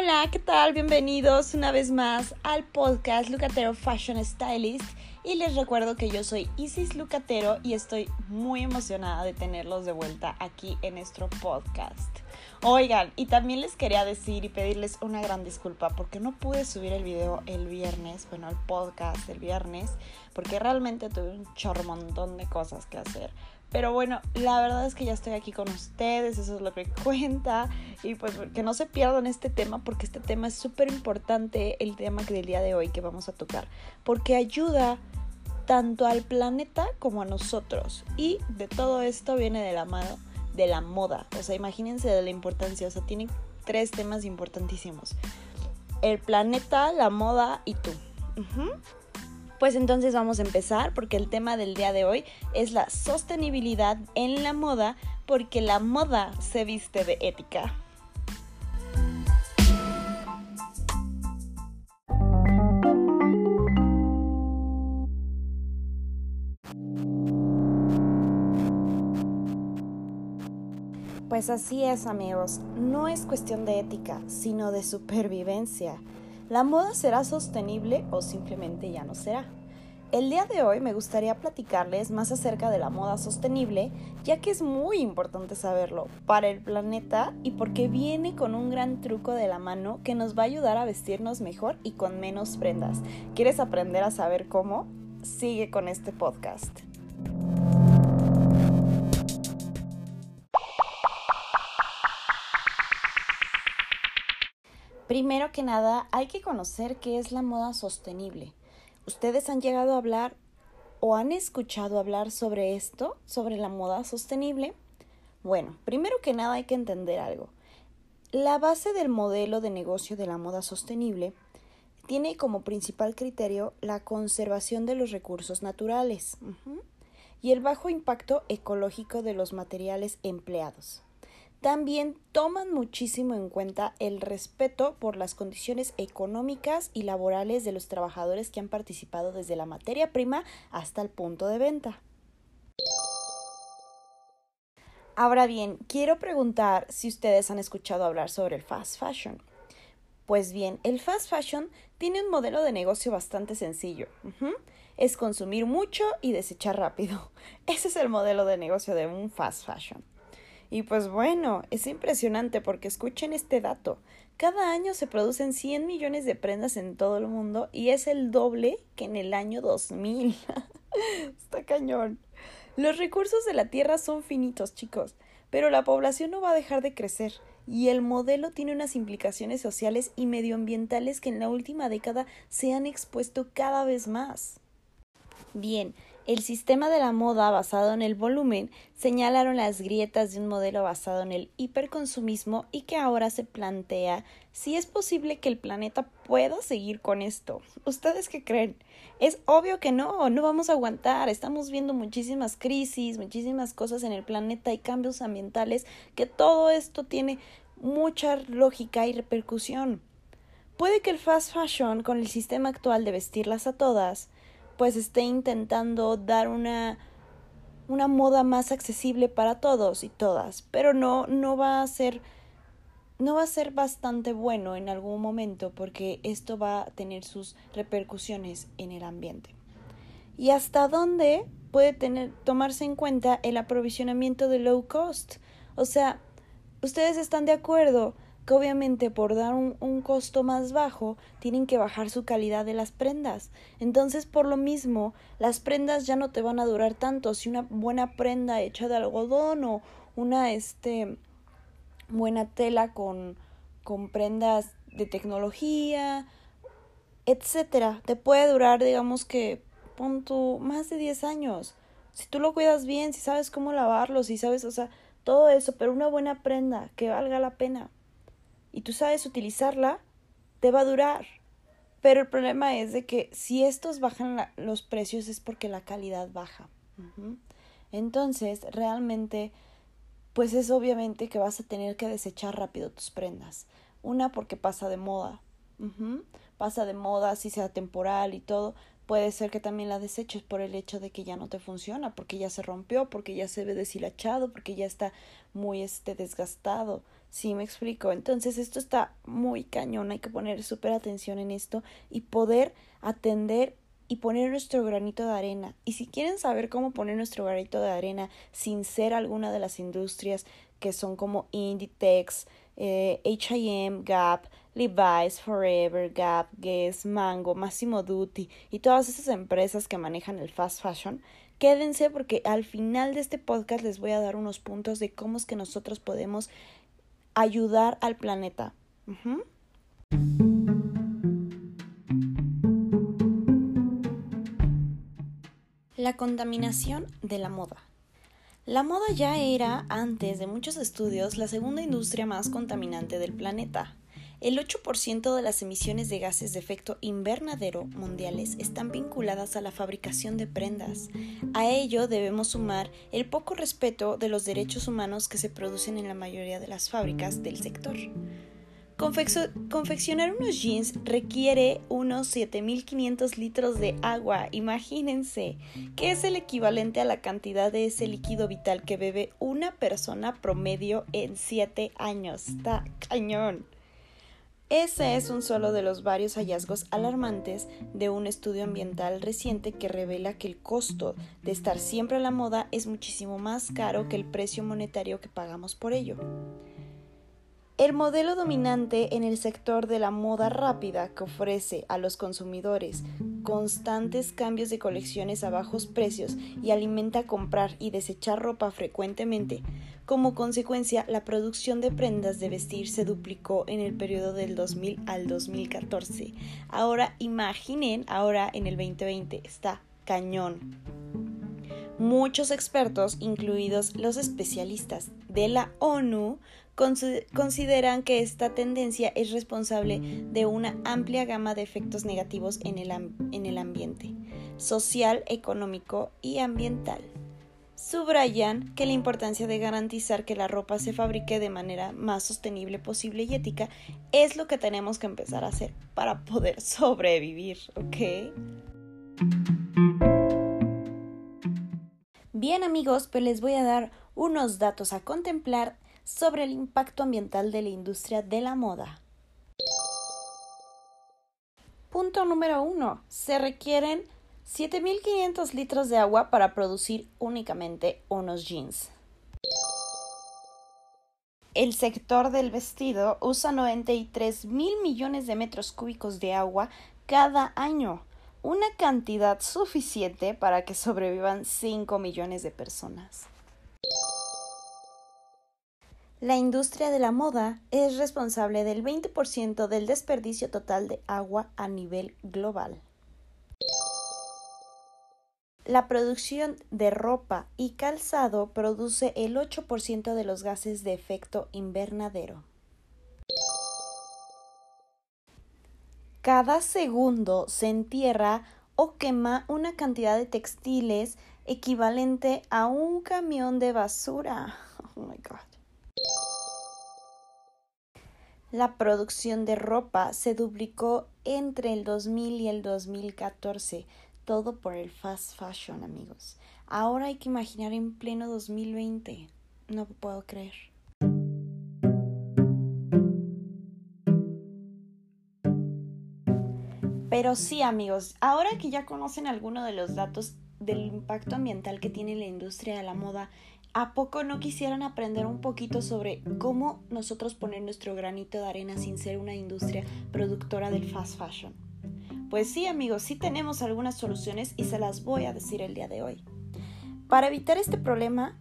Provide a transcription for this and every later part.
Hola, ¿qué tal? Bienvenidos una vez más al podcast Lucatero Fashion Stylist. Y les recuerdo que yo soy Isis Lucatero y estoy muy emocionada de tenerlos de vuelta aquí en nuestro podcast. Oigan, y también les quería decir y pedirles una gran disculpa porque no pude subir el video el viernes, bueno, el podcast el viernes, porque realmente tuve un chorro montón de cosas que hacer. Pero bueno, la verdad es que ya estoy aquí con ustedes, eso es lo que cuenta. Y pues que no se pierdan este tema porque este tema es súper importante, el tema del día de hoy que vamos a tocar. Porque ayuda tanto al planeta como a nosotros. Y de todo esto viene de la mano de la moda. O sea, imagínense de la importancia. O sea, tiene tres temas importantísimos. El planeta, la moda y tú. Pues entonces vamos a empezar porque el tema del día de hoy es la sostenibilidad en la moda porque la moda se viste de ética. Pues así es amigos, no es cuestión de ética, sino de supervivencia. ¿La moda será sostenible o simplemente ya no será? El día de hoy me gustaría platicarles más acerca de la moda sostenible, ya que es muy importante saberlo para el planeta y porque viene con un gran truco de la mano que nos va a ayudar a vestirnos mejor y con menos prendas. ¿Quieres aprender a saber cómo? Sigue con este podcast. Primero que nada, hay que conocer qué es la moda sostenible. ¿Ustedes han llegado a hablar o han escuchado hablar sobre esto, sobre la moda sostenible? Bueno, primero que nada hay que entender algo. La base del modelo de negocio de la moda sostenible tiene como principal criterio la conservación de los recursos naturales y el bajo impacto ecológico de los materiales empleados. También toman muchísimo en cuenta el respeto por las condiciones económicas y laborales de los trabajadores que han participado desde la materia prima hasta el punto de venta. Ahora bien, quiero preguntar si ustedes han escuchado hablar sobre el fast fashion. Pues bien, el fast fashion tiene un modelo de negocio bastante sencillo. Es consumir mucho y desechar rápido. Ese es el modelo de negocio de un fast fashion. Y pues bueno, es impresionante porque escuchen este dato. Cada año se producen 100 millones de prendas en todo el mundo y es el doble que en el año 2000. Está cañón. Los recursos de la Tierra son finitos, chicos, pero la población no va a dejar de crecer y el modelo tiene unas implicaciones sociales y medioambientales que en la última década se han expuesto cada vez más. Bien, el sistema de la moda basado en el volumen señalaron las grietas de un modelo basado en el hiperconsumismo y que ahora se plantea si es posible que el planeta pueda seguir con esto. ¿Ustedes qué creen? Es obvio que no, no vamos a aguantar. Estamos viendo muchísimas crisis, muchísimas cosas en el planeta y cambios ambientales que todo esto tiene mucha lógica y repercusión. Puede que el fast fashion, con el sistema actual de vestirlas a todas, pues esté intentando dar una una moda más accesible para todos y todas, pero no no va a ser no va a ser bastante bueno en algún momento porque esto va a tener sus repercusiones en el ambiente. ¿Y hasta dónde puede tener tomarse en cuenta el aprovisionamiento de low cost? O sea, ¿ustedes están de acuerdo que obviamente por dar un, costo más bajo tienen que bajar su calidad de las prendas. Entonces, por lo mismo, las prendas ya no te van a durar tanto. Si una buena prenda hecha de algodón o una este buena tela con, con prendas de tecnología, etcétera, te puede durar, digamos que, pon más de 10 años. Si tú lo cuidas bien, si sabes cómo lavarlo, si sabes, o sea, todo eso, pero una buena prenda que valga la pena y tú sabes utilizarla, te va a durar. Pero el problema es de que si estos bajan los precios es porque la calidad baja. Entonces, realmente, pues es obviamente que vas a tener que desechar rápido tus prendas. Una porque pasa de moda. Pasa de moda, si sea temporal y todo. puede ser que también la deseches por el hecho de que ya no te funciona, porque ya se rompió, porque ya se ve deshilachado, porque ya está muy este desgastado. Sí, me explico. Entonces, esto está muy cañón, hay que poner súper atención en esto y poder atender y poner nuestro granito de arena. Y si quieren saber cómo poner nuestro granito de arena sin ser alguna de las industrias que son como Inditex, eh, HM, Gap, Levi's, Forever, Gap, Guess, Mango, Massimo Duty y todas esas empresas que manejan el fast fashion, quédense porque al final de este podcast les voy a dar unos puntos de cómo es que nosotros podemos ayudar al planeta. La contaminación de la moda. La moda ya era, antes de muchos estudios, la segunda industria más contaminante del planeta. El 8% de las emisiones de gases de efecto invernadero mundiales están vinculadas a la fabricación de prendas. A ello debemos sumar el poco respeto de los derechos humanos que se producen en la mayoría de las fábricas del sector confeccionar unos jeans requiere unos 7500 litros de agua. Imagínense, que es el equivalente a la cantidad de ese líquido vital que bebe una persona promedio en 7 años. Está cañón. Ese es un solo de los varios hallazgos alarmantes de un estudio ambiental reciente que revela que el costo de estar siempre a la moda es muchísimo más caro que el precio monetario que pagamos por ello. El modelo dominante en el sector de la moda rápida que ofrece a los consumidores constantes cambios de colecciones a bajos precios y alimenta comprar y desechar ropa frecuentemente. Como consecuencia, la producción de prendas de vestir se duplicó en el periodo del 2000 al 2014. Ahora imaginen, ahora en el 2020 está cañón. Muchos expertos, incluidos los especialistas de la ONU, consideran que esta tendencia es responsable de una amplia gama de efectos negativos en el, en el ambiente social, económico y ambiental. Subrayan que la importancia de garantizar que la ropa se fabrique de manera más sostenible posible y ética es lo que tenemos que empezar a hacer para poder sobrevivir, ¿ok? Bien amigos, pues les voy a dar unos datos a contemplar sobre el impacto ambiental de la industria de la moda. Punto número 1. Se requieren 7.500 litros de agua para producir únicamente unos jeans. El sector del vestido usa 93 mil millones de metros cúbicos de agua cada año, una cantidad suficiente para que sobrevivan 5 millones de personas. La industria de la moda es responsable del 20% del desperdicio total de agua a nivel global. La producción de ropa y calzado produce el 8% de los gases de efecto invernadero. Cada segundo se entierra o quema una cantidad de textiles equivalente a un camión de basura. Oh my god. La producción de ropa se duplicó entre el 2000 y el 2014, todo por el fast fashion, amigos. Ahora hay que imaginar en pleno 2020. No puedo creer. Pero sí, amigos, ahora que ya conocen algunos de los datos del impacto ambiental que tiene la industria de la moda ¿A poco no quisieran aprender un poquito sobre cómo nosotros poner nuestro granito de arena sin ser una industria productora del fast fashion? Pues sí, amigos, sí tenemos algunas soluciones y se las voy a decir el día de hoy. Para evitar este problema,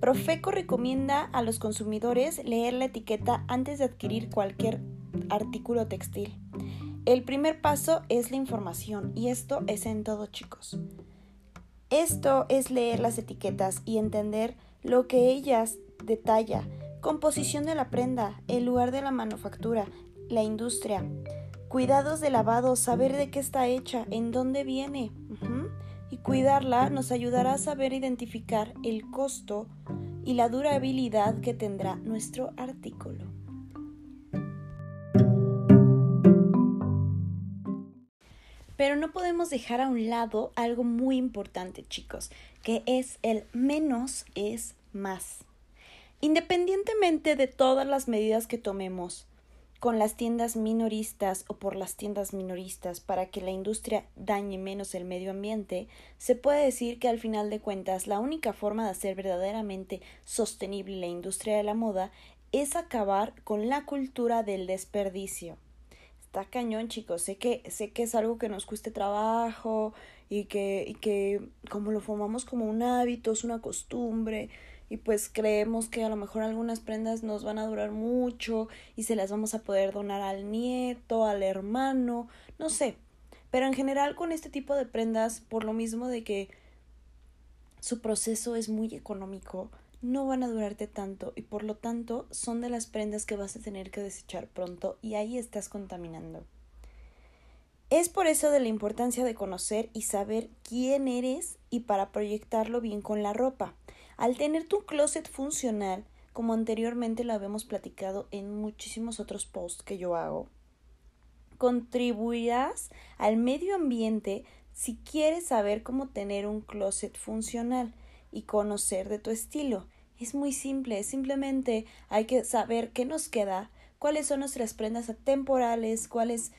Profeco recomienda a los consumidores leer la etiqueta antes de adquirir cualquier artículo textil. El primer paso es la información y esto es en todo, chicos. Esto es leer las etiquetas y entender lo que ellas detalla, composición de la prenda, el lugar de la manufactura, la industria, cuidados de lavado, saber de qué está hecha, en dónde viene. Y cuidarla nos ayudará a saber identificar el costo y la durabilidad que tendrá nuestro artículo. Pero no podemos dejar a un lado algo muy importante, chicos, que es el menos es más. Independientemente de todas las medidas que tomemos con las tiendas minoristas o por las tiendas minoristas para que la industria dañe menos el medio ambiente, se puede decir que al final de cuentas la única forma de hacer verdaderamente sostenible la industria de la moda es acabar con la cultura del desperdicio. Está cañón, chicos. Sé que, sé que es algo que nos cueste trabajo y que, y que como lo formamos como un hábito, es una costumbre, y pues creemos que a lo mejor algunas prendas nos van a durar mucho y se las vamos a poder donar al nieto, al hermano, no sé. Pero en general con este tipo de prendas, por lo mismo de que su proceso es muy económico, no van a durarte tanto y por lo tanto son de las prendas que vas a tener que desechar pronto y ahí estás contaminando. Es por eso de la importancia de conocer y saber quién eres y para proyectarlo bien con la ropa. Al tener tu closet funcional, como anteriormente lo habíamos platicado en muchísimos otros posts que yo hago, contribuirás al medio ambiente si quieres saber cómo tener un closet funcional y conocer de tu estilo. Es muy simple, simplemente hay que saber qué nos queda, cuáles son nuestras prendas atemporales, cuáles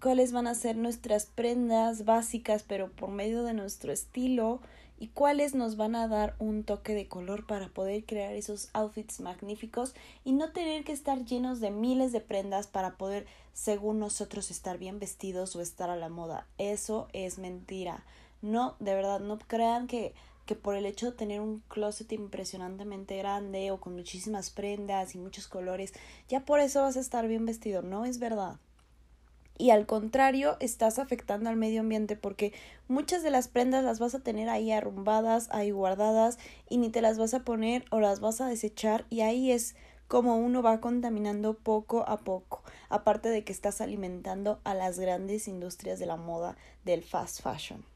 cuáles van a ser nuestras prendas básicas, pero por medio de nuestro estilo, y cuáles nos van a dar un toque de color para poder crear esos outfits magníficos y no tener que estar llenos de miles de prendas para poder, según nosotros, estar bien vestidos o estar a la moda. Eso es mentira. No, de verdad, no crean que que por el hecho de tener un closet impresionantemente grande o con muchísimas prendas y muchos colores, ya por eso vas a estar bien vestido. No es verdad y al contrario estás afectando al medio ambiente porque muchas de las prendas las vas a tener ahí arrumbadas, ahí guardadas y ni te las vas a poner o las vas a desechar y ahí es como uno va contaminando poco a poco, aparte de que estás alimentando a las grandes industrias de la moda del fast fashion.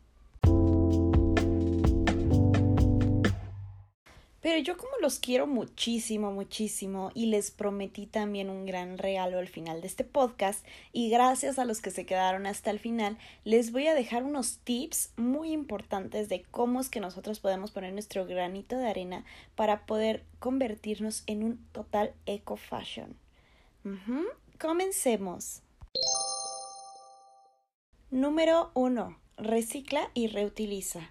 Pero yo como los quiero muchísimo, muchísimo y les prometí también un gran regalo al final de este podcast y gracias a los que se quedaron hasta el final les voy a dejar unos tips muy importantes de cómo es que nosotros podemos poner nuestro granito de arena para poder convertirnos en un total eco fashion. Comencemos. Número 1. Recicla y reutiliza.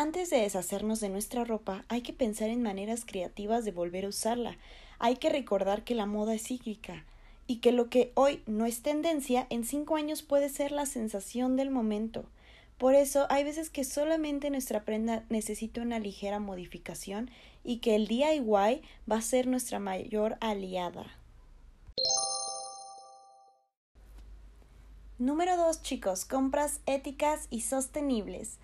Antes de deshacernos de nuestra ropa, hay que pensar en maneras creativas de volver a usarla. Hay que recordar que la moda es cíclica y que lo que hoy no es tendencia, en cinco años puede ser la sensación del momento. Por eso hay veces que solamente nuestra prenda necesita una ligera modificación y que el DIY va a ser nuestra mayor aliada. Número 2 chicos, compras éticas y sostenibles.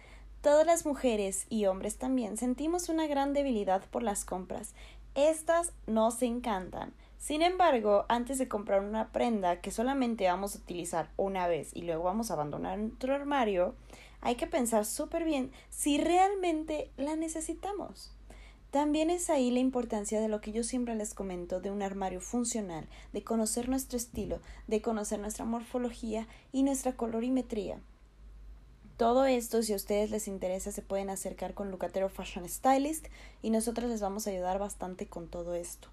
Todas las mujeres y hombres también sentimos una gran debilidad por las compras. Estas nos encantan. Sin embargo, antes de comprar una prenda que solamente vamos a utilizar una vez y luego vamos a abandonar nuestro armario, hay que pensar súper bien si realmente la necesitamos. También es ahí la importancia de lo que yo siempre les comento de un armario funcional, de conocer nuestro estilo, de conocer nuestra morfología y nuestra colorimetría. Todo esto, si a ustedes les interesa, se pueden acercar con Lucatero Fashion Stylist y nosotros les vamos a ayudar bastante con todo esto.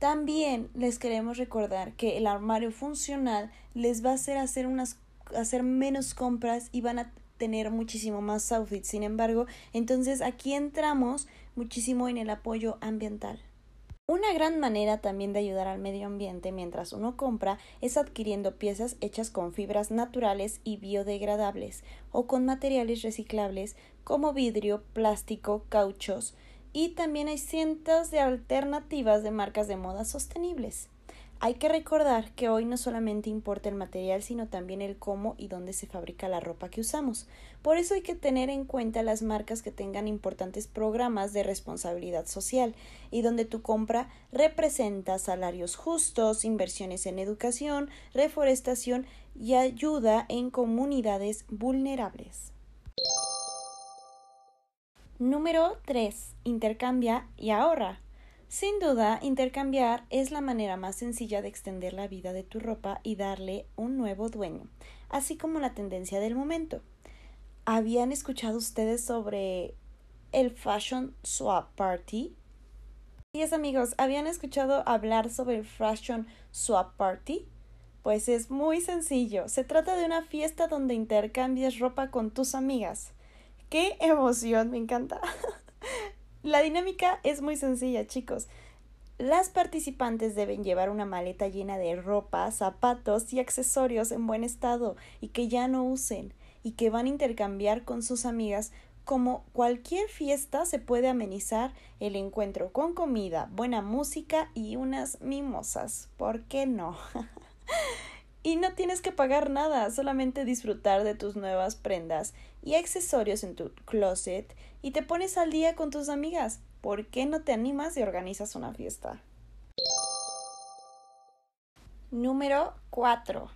También les queremos recordar que el armario funcional les va a hacer hacer unas hacer menos compras y van a tener muchísimo más outfits. Sin embargo, entonces aquí entramos muchísimo en el apoyo ambiental. Una gran manera también de ayudar al medio ambiente mientras uno compra es adquiriendo piezas hechas con fibras naturales y biodegradables o con materiales reciclables como vidrio, plástico, cauchos y también hay cientos de alternativas de marcas de moda sostenibles. Hay que recordar que hoy no solamente importa el material, sino también el cómo y dónde se fabrica la ropa que usamos. Por eso hay que tener en cuenta las marcas que tengan importantes programas de responsabilidad social y donde tu compra representa salarios justos, inversiones en educación, reforestación y ayuda en comunidades vulnerables. Número 3. Intercambia y ahorra. Sin duda, intercambiar es la manera más sencilla de extender la vida de tu ropa y darle un nuevo dueño, así como la tendencia del momento. ¿Habían escuchado ustedes sobre el Fashion Swap Party? Sí, amigos, ¿habían escuchado hablar sobre el Fashion Swap Party? Pues es muy sencillo. Se trata de una fiesta donde intercambias ropa con tus amigas. ¡Qué emoción! Me encanta. La dinámica es muy sencilla, chicos. Las participantes deben llevar una maleta llena de ropa, zapatos y accesorios en buen estado y que ya no usen y que van a intercambiar con sus amigas como cualquier fiesta se puede amenizar el encuentro con comida, buena música y unas mimosas. ¿Por qué no? y no tienes que pagar nada, solamente disfrutar de tus nuevas prendas y accesorios en tu closet y te pones al día con tus amigas. ¿Por qué no te animas y organizas una fiesta? Número 4.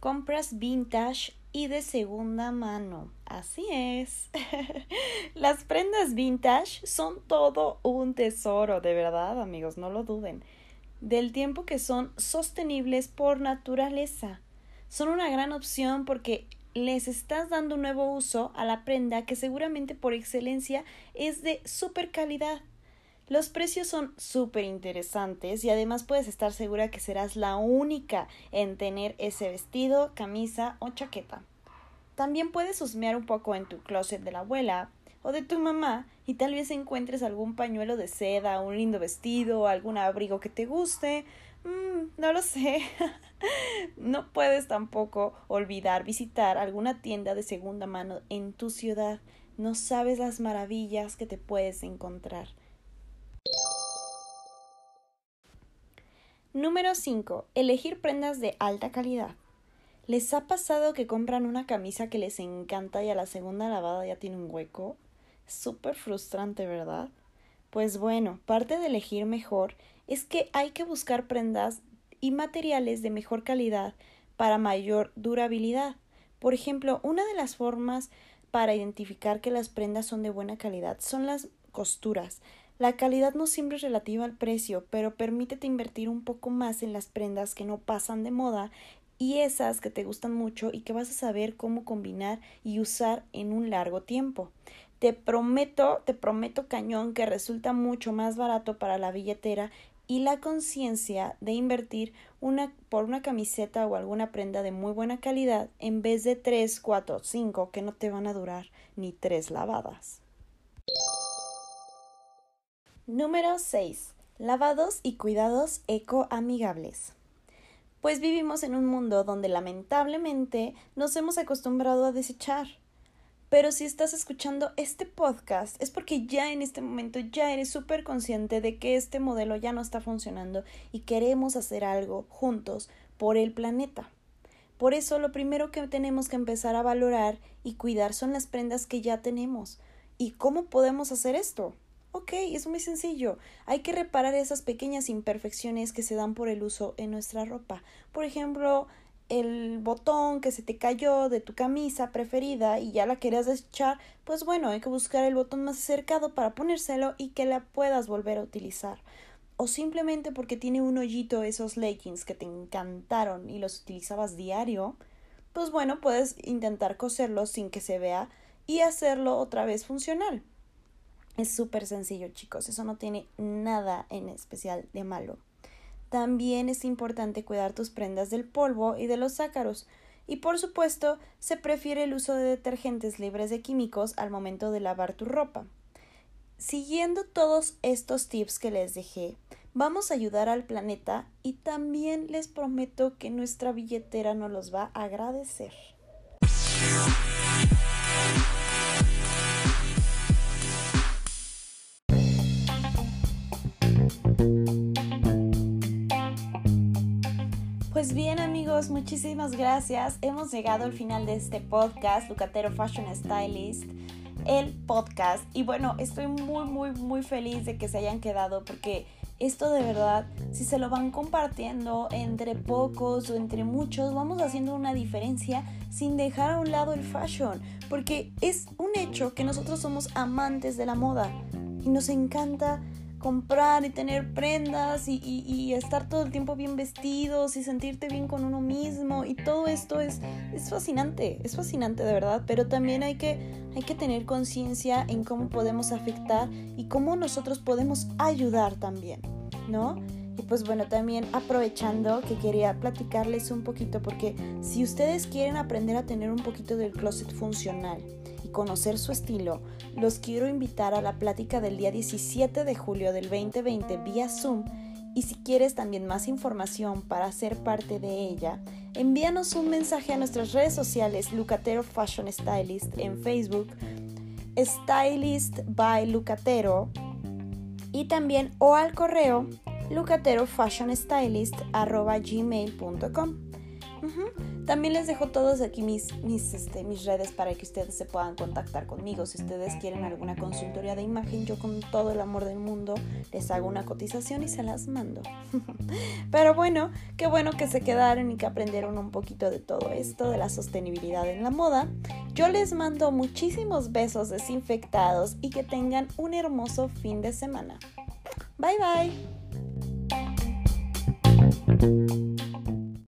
Compras vintage y de segunda mano. Así es. Las prendas vintage son todo un tesoro, de verdad, amigos, no lo duden. Del tiempo que son sostenibles por naturaleza. Son una gran opción porque les estás dando un nuevo uso a la prenda que seguramente por excelencia es de super calidad. Los precios son súper interesantes y además puedes estar segura que serás la única en tener ese vestido, camisa o chaqueta. También puedes husmear un poco en tu closet de la abuela o de tu mamá y tal vez encuentres algún pañuelo de seda, un lindo vestido, algún abrigo que te guste. Mm, no lo sé. no puedes tampoco olvidar visitar alguna tienda de segunda mano en tu ciudad. No sabes las maravillas que te puedes encontrar. Número 5. Elegir prendas de alta calidad. ¿Les ha pasado que compran una camisa que les encanta y a la segunda lavada ya tiene un hueco? Súper frustrante, ¿verdad? Pues bueno, parte de elegir mejor es que hay que buscar prendas y materiales de mejor calidad para mayor durabilidad. Por ejemplo, una de las formas para identificar que las prendas son de buena calidad son las costuras. La calidad no siempre es relativa al precio, pero permítete invertir un poco más en las prendas que no pasan de moda y esas que te gustan mucho y que vas a saber cómo combinar y usar en un largo tiempo. Te prometo, te prometo cañón que resulta mucho más barato para la billetera y la conciencia de invertir una, por una camiseta o alguna prenda de muy buena calidad en vez de tres, cuatro, cinco que no te van a durar ni tres lavadas. Número 6. Lavados y cuidados ecoamigables. Pues vivimos en un mundo donde lamentablemente nos hemos acostumbrado a desechar. Pero si estás escuchando este podcast es porque ya en este momento ya eres súper consciente de que este modelo ya no está funcionando y queremos hacer algo juntos por el planeta. Por eso lo primero que tenemos que empezar a valorar y cuidar son las prendas que ya tenemos. ¿Y cómo podemos hacer esto? Ok, es muy sencillo. Hay que reparar esas pequeñas imperfecciones que se dan por el uso en nuestra ropa. Por ejemplo, el botón que se te cayó de tu camisa preferida y ya la querías desechar, pues bueno, hay que buscar el botón más acercado para ponérselo y que la puedas volver a utilizar. O simplemente porque tiene un hoyito esos leggings que te encantaron y los utilizabas diario, pues bueno, puedes intentar coserlos sin que se vea y hacerlo otra vez funcional. Es súper sencillo, chicos, eso no tiene nada en especial de malo. También es importante cuidar tus prendas del polvo y de los ácaros. Y por supuesto, se prefiere el uso de detergentes libres de químicos al momento de lavar tu ropa. Siguiendo todos estos tips que les dejé, vamos a ayudar al planeta y también les prometo que nuestra billetera nos los va a agradecer. Pues bien amigos, muchísimas gracias. Hemos llegado al final de este podcast, Lucatero Fashion Stylist, el podcast. Y bueno, estoy muy, muy, muy feliz de que se hayan quedado porque esto de verdad, si se lo van compartiendo entre pocos o entre muchos, vamos haciendo una diferencia sin dejar a un lado el fashion. Porque es un hecho que nosotros somos amantes de la moda y nos encanta comprar y tener prendas y, estar todo el tiempo bien vestidos y sentirte bien con uno mismo y todo esto es, es fascinante, es fascinante de verdad, pero también hay que, hay que tener conciencia en cómo podemos afectar y cómo nosotros podemos ayudar también, ¿no? Y pues bueno, también aprovechando que quería platicarles un poquito porque si ustedes quieren aprender a tener un poquito del closet funcional, conocer su estilo, los quiero invitar a la plática del día 17 de julio del 2020 vía Zoom y si quieres también más información para ser parte de ella, envíanos un mensaje a nuestras redes sociales Lucatero Fashion Stylist en Facebook, Stylist by Lucatero y también o al correo lucaterofashionstylist.gmail.com. También les dejo todos aquí mis, mis, este, mis redes para que ustedes se puedan contactar conmigo. Si ustedes quieren alguna consultoría de imagen, yo con todo el amor del mundo les hago una cotización y se las mando. Pero bueno, qué bueno que se quedaron y que aprendieron un poquito de todo esto, de la sostenibilidad en la moda. Yo les mando muchísimos besos desinfectados y que tengan un hermoso fin de semana. Bye bye.